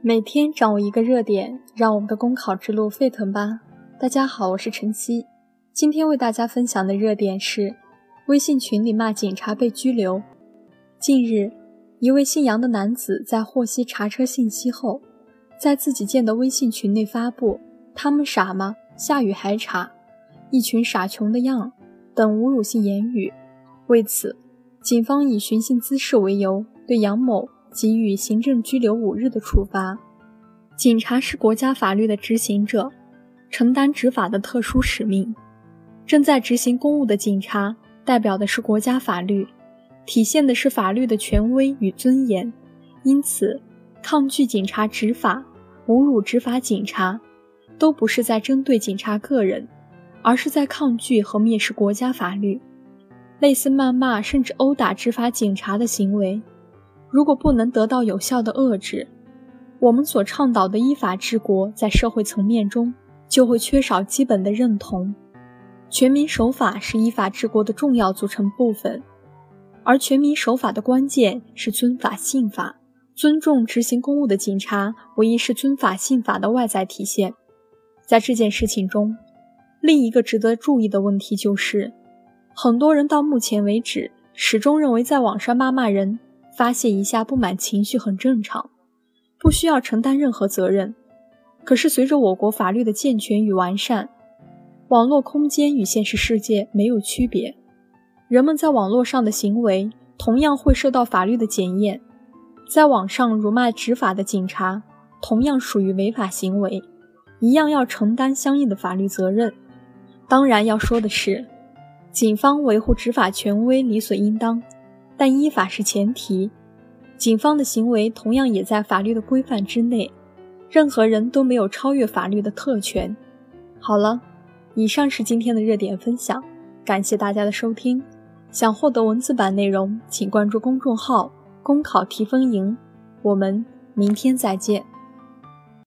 每天掌握一个热点，让我们的公考之路沸腾吧！大家好，我是晨曦，今天为大家分享的热点是：微信群里骂警察被拘留。近日，一位姓杨的男子在获悉查车信息后，在自己建的微信群内发布“他们傻吗？下雨还查，一群傻穷的样”等侮辱性言语。为此，警方以寻衅滋事为由，对杨某。给予行政拘留五日的处罚。警察是国家法律的执行者，承担执法的特殊使命。正在执行公务的警察，代表的是国家法律，体现的是法律的权威与尊严。因此，抗拒警察执法、侮辱执法警察，都不是在针对警察个人，而是在抗拒和蔑视国家法律。类似谩骂甚至殴打执法警察的行为。如果不能得到有效的遏制，我们所倡导的依法治国，在社会层面中就会缺少基本的认同。全民守法是依法治国的重要组成部分，而全民守法的关键是尊法信法，尊重执行公务的警察，无疑是尊法信法的外在体现。在这件事情中，另一个值得注意的问题就是，很多人到目前为止始终认为在网上骂骂人。发泄一下不满情绪很正常，不需要承担任何责任。可是随着我国法律的健全与完善，网络空间与现实世界没有区别，人们在网络上的行为同样会受到法律的检验。在网上辱骂执法的警察，同样属于违法行为，一样要承担相应的法律责任。当然要说的是，警方维护执法权威理所应当。但依法是前提，警方的行为同样也在法律的规范之内，任何人都没有超越法律的特权。好了，以上是今天的热点分享，感谢大家的收听。想获得文字版内容，请关注公众号“公考提分营”。我们明天再见。